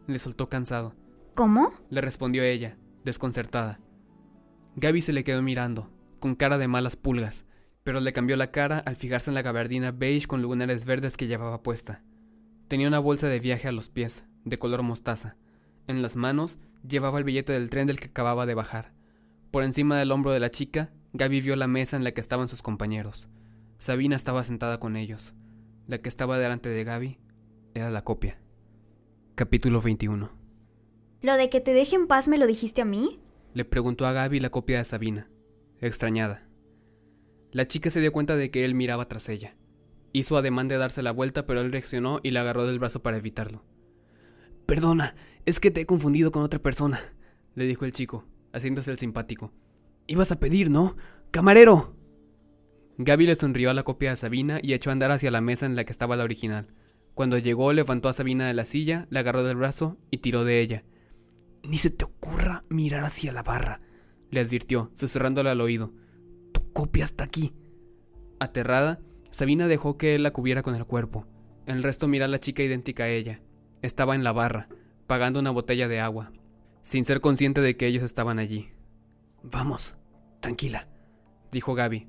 le soltó cansado. ¿Cómo? le respondió ella, desconcertada. Gaby se le quedó mirando, con cara de malas pulgas, pero le cambió la cara al fijarse en la gabardina beige con lunares verdes que llevaba puesta. Tenía una bolsa de viaje a los pies, de color mostaza. En las manos llevaba el billete del tren del que acababa de bajar. Por encima del hombro de la chica, Gaby vio la mesa en la que estaban sus compañeros. Sabina estaba sentada con ellos. La que estaba delante de Gaby era la copia. Capítulo 21 ¿Lo de que te deje en paz me lo dijiste a mí? Le preguntó a Gaby la copia de Sabina, extrañada. La chica se dio cuenta de que él miraba tras ella. Hizo ademán de darse la vuelta, pero él reaccionó y la agarró del brazo para evitarlo. Perdona, es que te he confundido con otra persona, le dijo el chico, haciéndose el simpático. Ibas a pedir, ¿no? ¡Camarero! Gaby le sonrió a la copia de Sabina y echó a andar hacia la mesa en la que estaba la original. Cuando llegó, levantó a Sabina de la silla, la agarró del brazo y tiró de ella. Ni se te ocurra mirar hacia la barra, le advirtió, susurrándole al oído. Tu copia está aquí. Aterrada, Sabina dejó que él la cubiera con el cuerpo. El resto miró a la chica idéntica a ella. Estaba en la barra, pagando una botella de agua, sin ser consciente de que ellos estaban allí. Vamos, tranquila, dijo Gaby.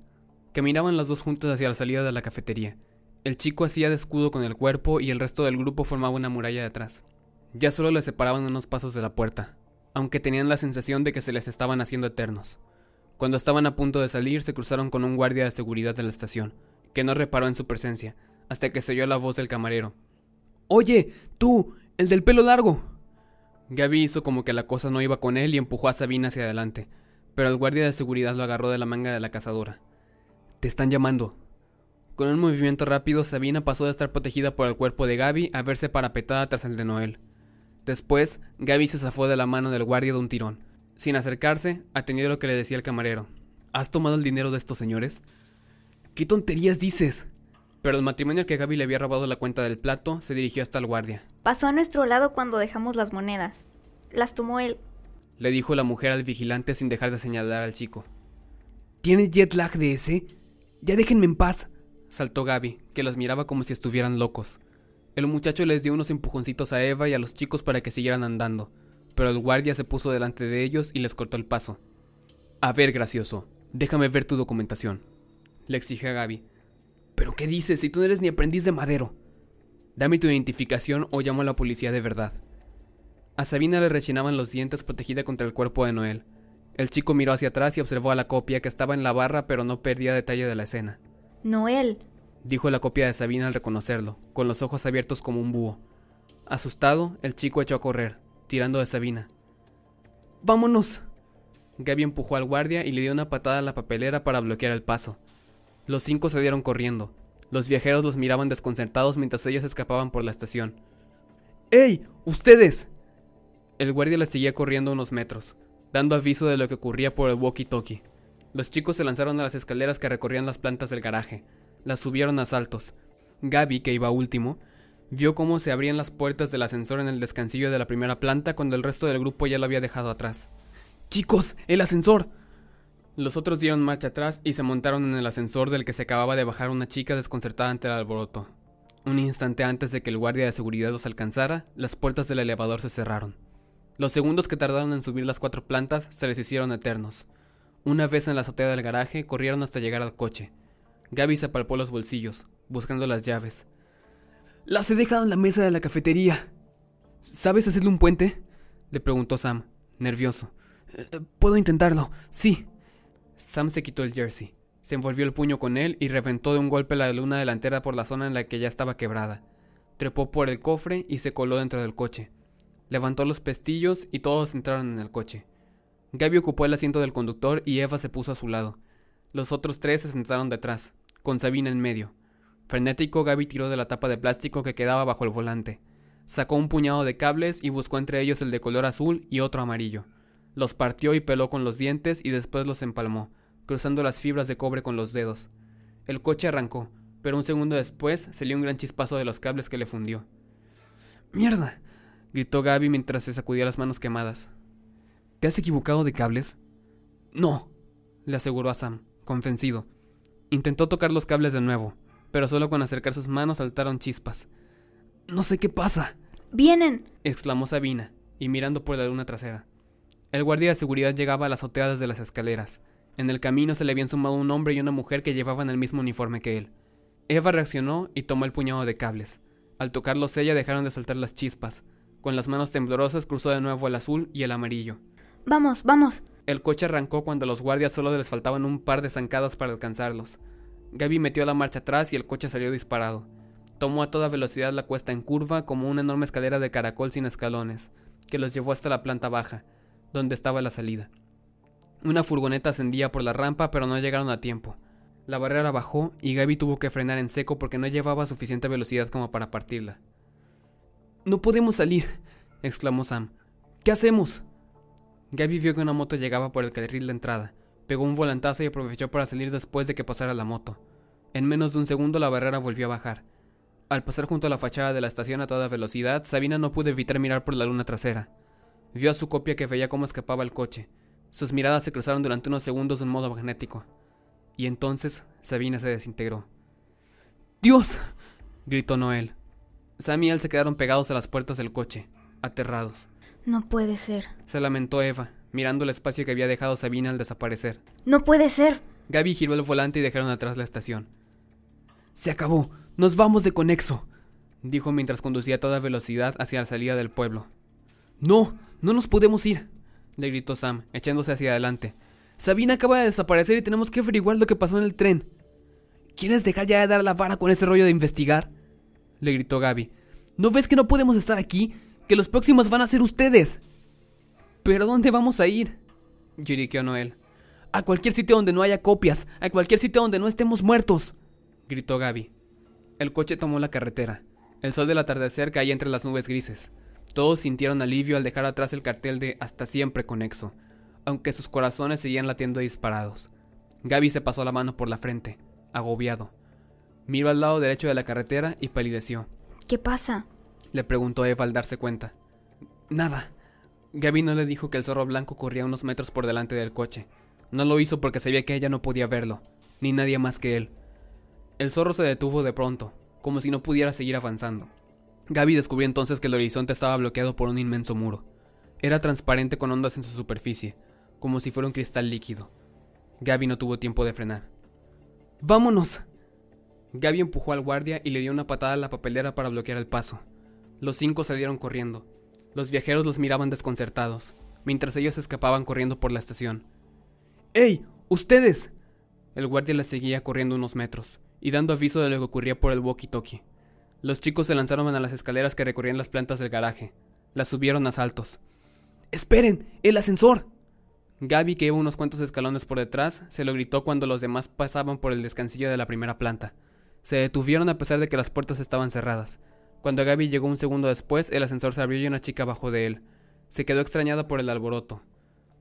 Caminaban los dos juntos hacia la salida de la cafetería. El chico hacía de escudo con el cuerpo y el resto del grupo formaba una muralla detrás. Ya solo les separaban unos pasos de la puerta, aunque tenían la sensación de que se les estaban haciendo eternos. Cuando estaban a punto de salir, se cruzaron con un guardia de seguridad de la estación, que no reparó en su presencia, hasta que se oyó la voz del camarero. Oye, tú, el del pelo largo. Gaby hizo como que la cosa no iba con él y empujó a Sabina hacia adelante, pero el guardia de seguridad lo agarró de la manga de la cazadora. Te están llamando. Con un movimiento rápido, Sabina pasó de estar protegida por el cuerpo de Gaby a verse parapetada tras el de Noel. Después, Gaby se zafó de la mano del guardia de un tirón. Sin acercarse, atendió lo que le decía el camarero. ¿Has tomado el dinero de estos señores? ¿Qué tonterías dices? Pero el matrimonio al que Gaby le había robado la cuenta del plato se dirigió hasta el guardia. Pasó a nuestro lado cuando dejamos las monedas. Las tomó él. Le dijo la mujer al vigilante sin dejar de señalar al chico. ¿Tienes jet lag de ese? Ya déjenme en paz. Saltó Gaby, que los miraba como si estuvieran locos. El muchacho les dio unos empujoncitos a Eva y a los chicos para que siguieran andando, pero el guardia se puso delante de ellos y les cortó el paso. A ver, gracioso, déjame ver tu documentación. Le exige a Gaby. ¿Pero qué dices si tú no eres ni aprendiz de madero? Dame tu identificación o llamo a la policía de verdad. A Sabina le rechinaban los dientes protegida contra el cuerpo de Noel. El chico miró hacia atrás y observó a la copia que estaba en la barra pero no perdía detalle de la escena. Noel, dijo la copia de Sabina al reconocerlo, con los ojos abiertos como un búho. Asustado, el chico echó a correr, tirando de Sabina. ¡Vámonos! Gaby empujó al guardia y le dio una patada a la papelera para bloquear el paso. Los cinco se dieron corriendo. Los viajeros los miraban desconcertados mientras ellos escapaban por la estación. ¡Ey! ¡Ustedes! El guardia les seguía corriendo unos metros, dando aviso de lo que ocurría por el walkie-talkie. Los chicos se lanzaron a las escaleras que recorrían las plantas del garaje. Las subieron a saltos. Gaby, que iba último, vio cómo se abrían las puertas del ascensor en el descansillo de la primera planta cuando el resto del grupo ya lo había dejado atrás. ¡Chicos! ¡El ascensor! Los otros dieron marcha atrás y se montaron en el ascensor del que se acababa de bajar una chica desconcertada ante el alboroto. Un instante antes de que el guardia de seguridad los alcanzara, las puertas del elevador se cerraron. Los segundos que tardaron en subir las cuatro plantas se les hicieron eternos. Una vez en la azotea del garaje, corrieron hasta llegar al coche. Gaby se palpó los bolsillos, buscando las llaves. Las he dejado en la mesa de la cafetería. ¿Sabes hacerle un puente? le preguntó Sam, nervioso. Eh, puedo intentarlo, sí. Sam se quitó el jersey, se envolvió el puño con él y reventó de un golpe la luna delantera por la zona en la que ya estaba quebrada. Trepó por el cofre y se coló dentro del coche. Levantó los pestillos y todos entraron en el coche. Gaby ocupó el asiento del conductor y Eva se puso a su lado. Los otros tres se sentaron detrás, con Sabina en medio. Frenético, Gaby tiró de la tapa de plástico que quedaba bajo el volante. Sacó un puñado de cables y buscó entre ellos el de color azul y otro amarillo. Los partió y peló con los dientes y después los empalmó, cruzando las fibras de cobre con los dedos. El coche arrancó, pero un segundo después salió un gran chispazo de los cables que le fundió. ¡Mierda! gritó Gaby mientras se sacudía las manos quemadas. ¿Te has equivocado de cables? No, le aseguró a Sam, convencido. Intentó tocar los cables de nuevo, pero solo con acercar sus manos saltaron chispas. No sé qué pasa. ¡Vienen! exclamó Sabina, y mirando por la luna trasera. El guardia de seguridad llegaba a las azoteas de las escaleras. En el camino se le habían sumado un hombre y una mujer que llevaban el mismo uniforme que él. Eva reaccionó y tomó el puñado de cables. Al tocarlos ella dejaron de saltar las chispas. Con las manos temblorosas cruzó de nuevo el azul y el amarillo. Vamos, vamos. El coche arrancó cuando a los guardias solo les faltaban un par de zancadas para alcanzarlos. Gaby metió la marcha atrás y el coche salió disparado. Tomó a toda velocidad la cuesta en curva como una enorme escalera de caracol sin escalones, que los llevó hasta la planta baja, donde estaba la salida. Una furgoneta ascendía por la rampa, pero no llegaron a tiempo. La barrera bajó y Gaby tuvo que frenar en seco porque no llevaba suficiente velocidad como para partirla. No podemos salir, exclamó Sam. ¿Qué hacemos? Gaby vio que una moto llegaba por el carril de entrada. Pegó un volantazo y aprovechó para salir después de que pasara la moto. En menos de un segundo la barrera volvió a bajar. Al pasar junto a la fachada de la estación a toda velocidad, Sabina no pudo evitar mirar por la luna trasera. Vio a su copia que veía cómo escapaba el coche. Sus miradas se cruzaron durante unos segundos de un modo magnético. Y entonces Sabina se desintegró. ¡Dios! gritó Noel. Sam y él se quedaron pegados a las puertas del coche, aterrados. No puede ser. Se lamentó Eva, mirando el espacio que había dejado Sabina al desaparecer. No puede ser. Gaby giró el volante y dejaron atrás la estación. Se acabó. Nos vamos de conexo, dijo mientras conducía a toda velocidad hacia la salida del pueblo. No, no nos podemos ir, le gritó Sam, echándose hacia adelante. Sabina acaba de desaparecer y tenemos que averiguar lo que pasó en el tren. ¿Quieres dejar ya de dar la vara con ese rollo de investigar? le gritó Gaby. ¿No ves que no podemos estar aquí? Que los próximos van a ser ustedes. ¿Pero dónde vamos a ir? lloriqueó Noel. A cualquier sitio donde no haya copias, a cualquier sitio donde no estemos muertos. gritó Gaby. El coche tomó la carretera. El sol del atardecer caía entre las nubes grises. Todos sintieron alivio al dejar atrás el cartel de Hasta siempre conexo, aunque sus corazones seguían latiendo disparados. Gaby se pasó la mano por la frente, agobiado. Miró al lado derecho de la carretera y palideció. ¿Qué pasa? Le preguntó Eva al darse cuenta. Nada. Gaby no le dijo que el zorro blanco corría unos metros por delante del coche. No lo hizo porque sabía que ella no podía verlo, ni nadie más que él. El zorro se detuvo de pronto, como si no pudiera seguir avanzando. Gaby descubrió entonces que el horizonte estaba bloqueado por un inmenso muro. Era transparente con ondas en su superficie, como si fuera un cristal líquido. Gaby no tuvo tiempo de frenar. ¡Vámonos! Gaby empujó al guardia y le dio una patada a la papelera para bloquear el paso. Los cinco salieron corriendo. Los viajeros los miraban desconcertados, mientras ellos escapaban corriendo por la estación. ¡Ey! ¡Ustedes! El guardia les seguía corriendo unos metros, y dando aviso de lo que ocurría por el walkie-talkie. Los chicos se lanzaron a las escaleras que recorrían las plantas del garaje. Las subieron a saltos. ¡Esperen! ¡El ascensor! Gaby, que iba unos cuantos escalones por detrás, se lo gritó cuando los demás pasaban por el descansillo de la primera planta. Se detuvieron a pesar de que las puertas estaban cerradas. Cuando Gaby llegó un segundo después, el ascensor se abrió y una chica bajó de él. Se quedó extrañada por el alboroto.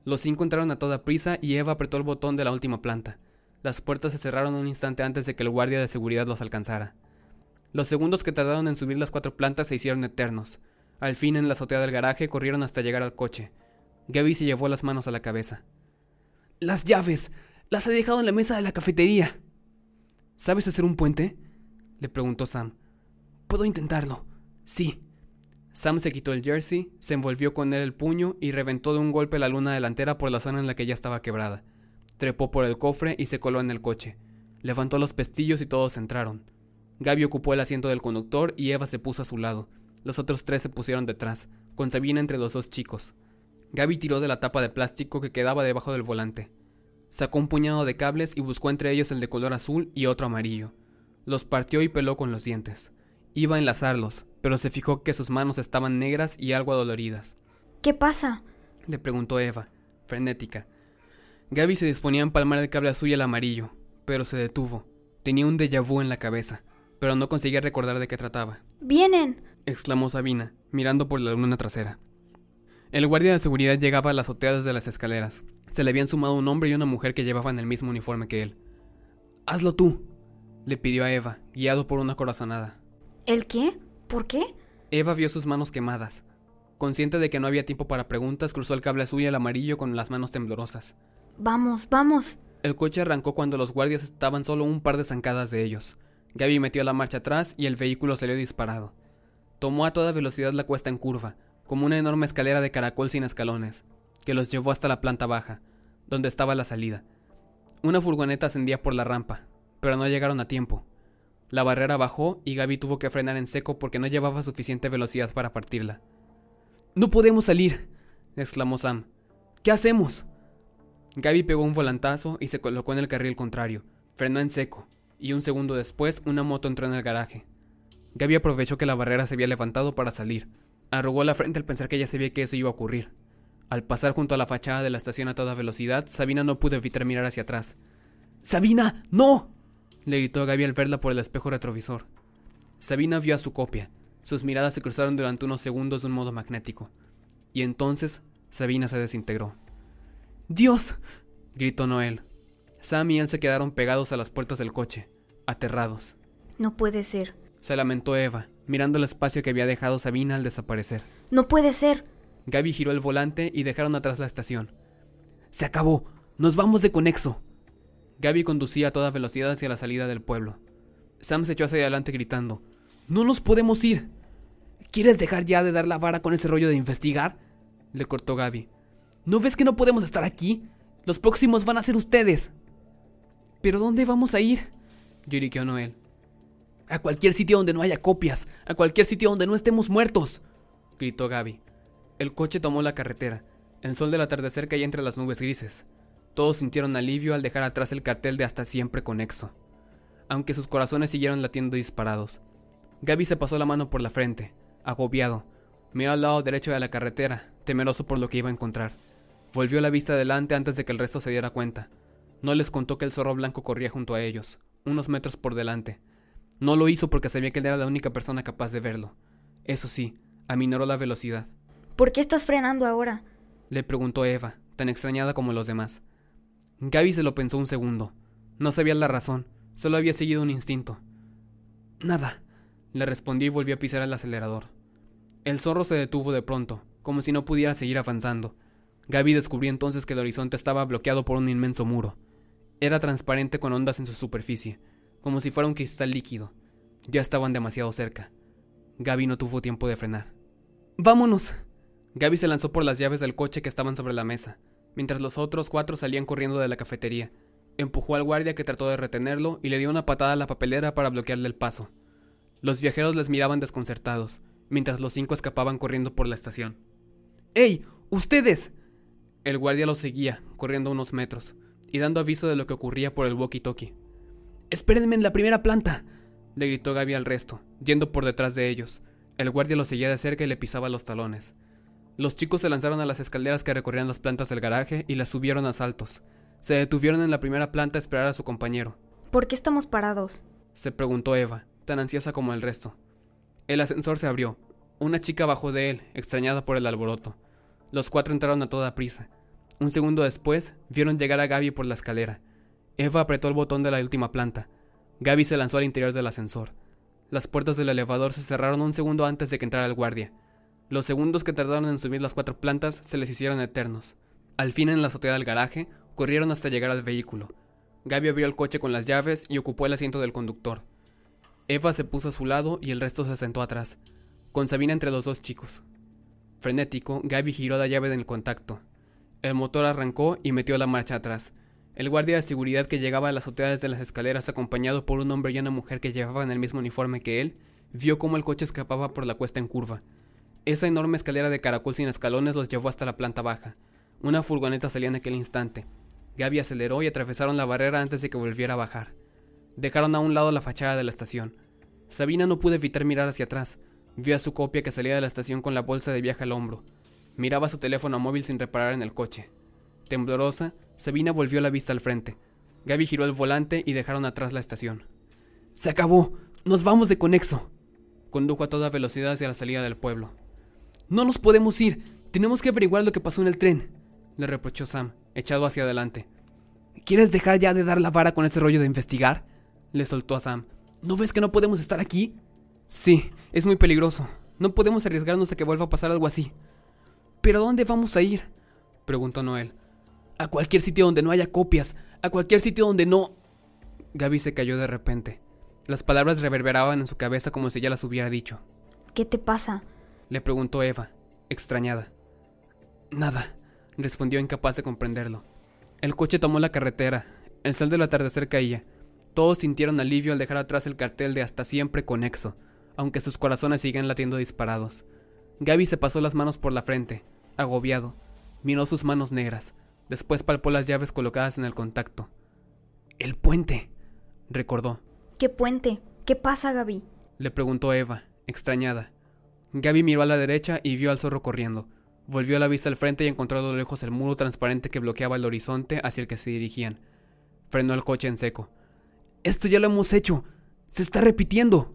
Los cinco entraron a toda prisa y Eva apretó el botón de la última planta. Las puertas se cerraron un instante antes de que el guardia de seguridad los alcanzara. Los segundos que tardaron en subir las cuatro plantas se hicieron eternos. Al fin, en la azotea del garaje, corrieron hasta llegar al coche. Gaby se llevó las manos a la cabeza. Las llaves. Las he dejado en la mesa de la cafetería. ¿Sabes hacer un puente? le preguntó Sam. Puedo intentarlo. Sí. Sam se quitó el jersey, se envolvió con él el puño y reventó de un golpe la luna delantera por la zona en la que ya estaba quebrada. Trepó por el cofre y se coló en el coche. Levantó los pestillos y todos entraron. Gaby ocupó el asiento del conductor y Eva se puso a su lado. Los otros tres se pusieron detrás, con Sabina entre los dos chicos. Gaby tiró de la tapa de plástico que quedaba debajo del volante. Sacó un puñado de cables y buscó entre ellos el de color azul y otro amarillo. Los partió y peló con los dientes. Iba a enlazarlos, pero se fijó que sus manos estaban negras y algo adoloridas. ¿Qué pasa? le preguntó Eva, frenética. Gaby se disponía a empalmar el cable azul y el amarillo, pero se detuvo. Tenía un déjà vu en la cabeza, pero no conseguía recordar de qué trataba. ¡Vienen! exclamó Sabina, mirando por la luna trasera. El guardia de seguridad llegaba a la azotea desde las escaleras. Se le habían sumado un hombre y una mujer que llevaban el mismo uniforme que él. Hazlo tú, le pidió a Eva, guiado por una corazonada. ¿El qué? ¿Por qué? Eva vio sus manos quemadas. Consciente de que no había tiempo para preguntas, cruzó el cable azul y el amarillo con las manos temblorosas. Vamos, vamos. El coche arrancó cuando los guardias estaban solo un par de zancadas de ellos. Gaby metió la marcha atrás y el vehículo salió disparado. Tomó a toda velocidad la cuesta en curva, como una enorme escalera de caracol sin escalones, que los llevó hasta la planta baja, donde estaba la salida. Una furgoneta ascendía por la rampa, pero no llegaron a tiempo. La barrera bajó y Gaby tuvo que frenar en seco porque no llevaba suficiente velocidad para partirla. No podemos salir, exclamó Sam. ¿Qué hacemos? Gaby pegó un volantazo y se colocó en el carril contrario, frenó en seco, y un segundo después una moto entró en el garaje. Gaby aprovechó que la barrera se había levantado para salir, Arrugó la frente al pensar que ya sabía que eso iba a ocurrir. Al pasar junto a la fachada de la estación a toda velocidad, Sabina no pudo evitar mirar hacia atrás. ¡Sabina! ¡No! le gritó Gaby al verla por el espejo retrovisor. Sabina vio a su copia. Sus miradas se cruzaron durante unos segundos de un modo magnético. Y entonces Sabina se desintegró. ¡Dios! gritó Noel. Sam y él se quedaron pegados a las puertas del coche, aterrados. No puede ser. Se lamentó Eva, mirando el espacio que había dejado Sabina al desaparecer. No puede ser. Gaby giró el volante y dejaron atrás la estación. Se acabó. Nos vamos de conexo. Gaby conducía a toda velocidad hacia la salida del pueblo. Sam se echó hacia adelante gritando. No nos podemos ir. ¿Quieres dejar ya de dar la vara con ese rollo de investigar? Le cortó Gaby. ¿No ves que no podemos estar aquí? Los próximos van a ser ustedes. ¿Pero dónde vamos a ir? lloriqueó Noel. A cualquier sitio donde no haya copias, a cualquier sitio donde no estemos muertos, gritó Gaby. El coche tomó la carretera. El sol del atardecer caía entre las nubes grises. Todos sintieron alivio al dejar atrás el cartel de hasta siempre conexo, aunque sus corazones siguieron latiendo disparados. Gaby se pasó la mano por la frente, agobiado. Miró al lado derecho de la carretera, temeroso por lo que iba a encontrar. Volvió la vista adelante antes de que el resto se diera cuenta. No les contó que el zorro blanco corría junto a ellos, unos metros por delante. No lo hizo porque sabía que él era la única persona capaz de verlo. Eso sí, aminoró la velocidad. ¿Por qué estás frenando ahora? Le preguntó Eva, tan extrañada como los demás. Gaby se lo pensó un segundo. No sabía la razón, solo había seguido un instinto. Nada, le respondió y volvió a pisar el acelerador. El zorro se detuvo de pronto, como si no pudiera seguir avanzando. Gaby descubrió entonces que el horizonte estaba bloqueado por un inmenso muro. Era transparente con ondas en su superficie, como si fuera un cristal líquido. Ya estaban demasiado cerca. Gaby no tuvo tiempo de frenar. ¡Vámonos! Gaby se lanzó por las llaves del coche que estaban sobre la mesa, mientras los otros cuatro salían corriendo de la cafetería. Empujó al guardia que trató de retenerlo y le dio una patada a la papelera para bloquearle el paso. Los viajeros les miraban desconcertados, mientras los cinco escapaban corriendo por la estación. ¡Ey! ¡Ustedes! El guardia los seguía, corriendo unos metros, y dando aviso de lo que ocurría por el walkie-talkie. ¡Espérenme en la primera planta! le gritó Gaby al resto, yendo por detrás de ellos. El guardia los seguía de cerca y le pisaba los talones. Los chicos se lanzaron a las escaleras que recorrían las plantas del garaje y las subieron a saltos. Se detuvieron en la primera planta a esperar a su compañero. ¿Por qué estamos parados? se preguntó Eva, tan ansiosa como el resto. El ascensor se abrió. Una chica bajó de él, extrañada por el alboroto. Los cuatro entraron a toda prisa. Un segundo después, vieron llegar a Gaby por la escalera. Eva apretó el botón de la última planta. Gaby se lanzó al interior del ascensor. Las puertas del elevador se cerraron un segundo antes de que entrara el guardia. Los segundos que tardaron en subir las cuatro plantas se les hicieron eternos. Al fin en la azotea del garaje, corrieron hasta llegar al vehículo. Gaby abrió el coche con las llaves y ocupó el asiento del conductor. Eva se puso a su lado y el resto se sentó atrás, con Sabina entre los dos chicos. Frenético, Gaby giró la llave del contacto. El motor arrancó y metió la marcha atrás. El guardia de seguridad que llegaba a la azotea desde las escaleras acompañado por un hombre y una mujer que llevaban el mismo uniforme que él, vio cómo el coche escapaba por la cuesta en curva. Esa enorme escalera de caracol sin escalones los llevó hasta la planta baja. Una furgoneta salía en aquel instante. Gaby aceleró y atravesaron la barrera antes de que volviera a bajar. Dejaron a un lado la fachada de la estación. Sabina no pudo evitar mirar hacia atrás. Vio a su copia que salía de la estación con la bolsa de viaje al hombro. Miraba su teléfono móvil sin reparar en el coche. Temblorosa, Sabina volvió la vista al frente. Gaby giró el volante y dejaron atrás la estación. ¡Se acabó! ¡Nos vamos de conexo! Condujo a toda velocidad hacia la salida del pueblo. No nos podemos ir. Tenemos que averiguar lo que pasó en el tren, le reprochó Sam, echado hacia adelante. ¿Quieres dejar ya de dar la vara con ese rollo de investigar? le soltó a Sam. ¿No ves que no podemos estar aquí? Sí, es muy peligroso. No podemos arriesgarnos a que vuelva a pasar algo así. ¿Pero a dónde vamos a ir? preguntó Noel. A cualquier sitio donde no haya copias, a cualquier sitio donde no... Gaby se cayó de repente. Las palabras reverberaban en su cabeza como si ella las hubiera dicho. ¿Qué te pasa? Le preguntó Eva, extrañada. Nada, respondió incapaz de comprenderlo. El coche tomó la carretera. El sol del atardecer caía. Todos sintieron alivio al dejar atrás el cartel de hasta siempre conexo, aunque sus corazones siguen latiendo disparados. Gaby se pasó las manos por la frente, agobiado. Miró sus manos negras. Después palpó las llaves colocadas en el contacto. El puente, recordó. ¿Qué puente? ¿Qué pasa, Gaby? Le preguntó Eva, extrañada. Gaby miró a la derecha y vio al zorro corriendo. Volvió la vista al frente y encontró a lo lejos el muro transparente que bloqueaba el horizonte hacia el que se dirigían. Frenó el coche en seco. Esto ya lo hemos hecho. Se está repitiendo.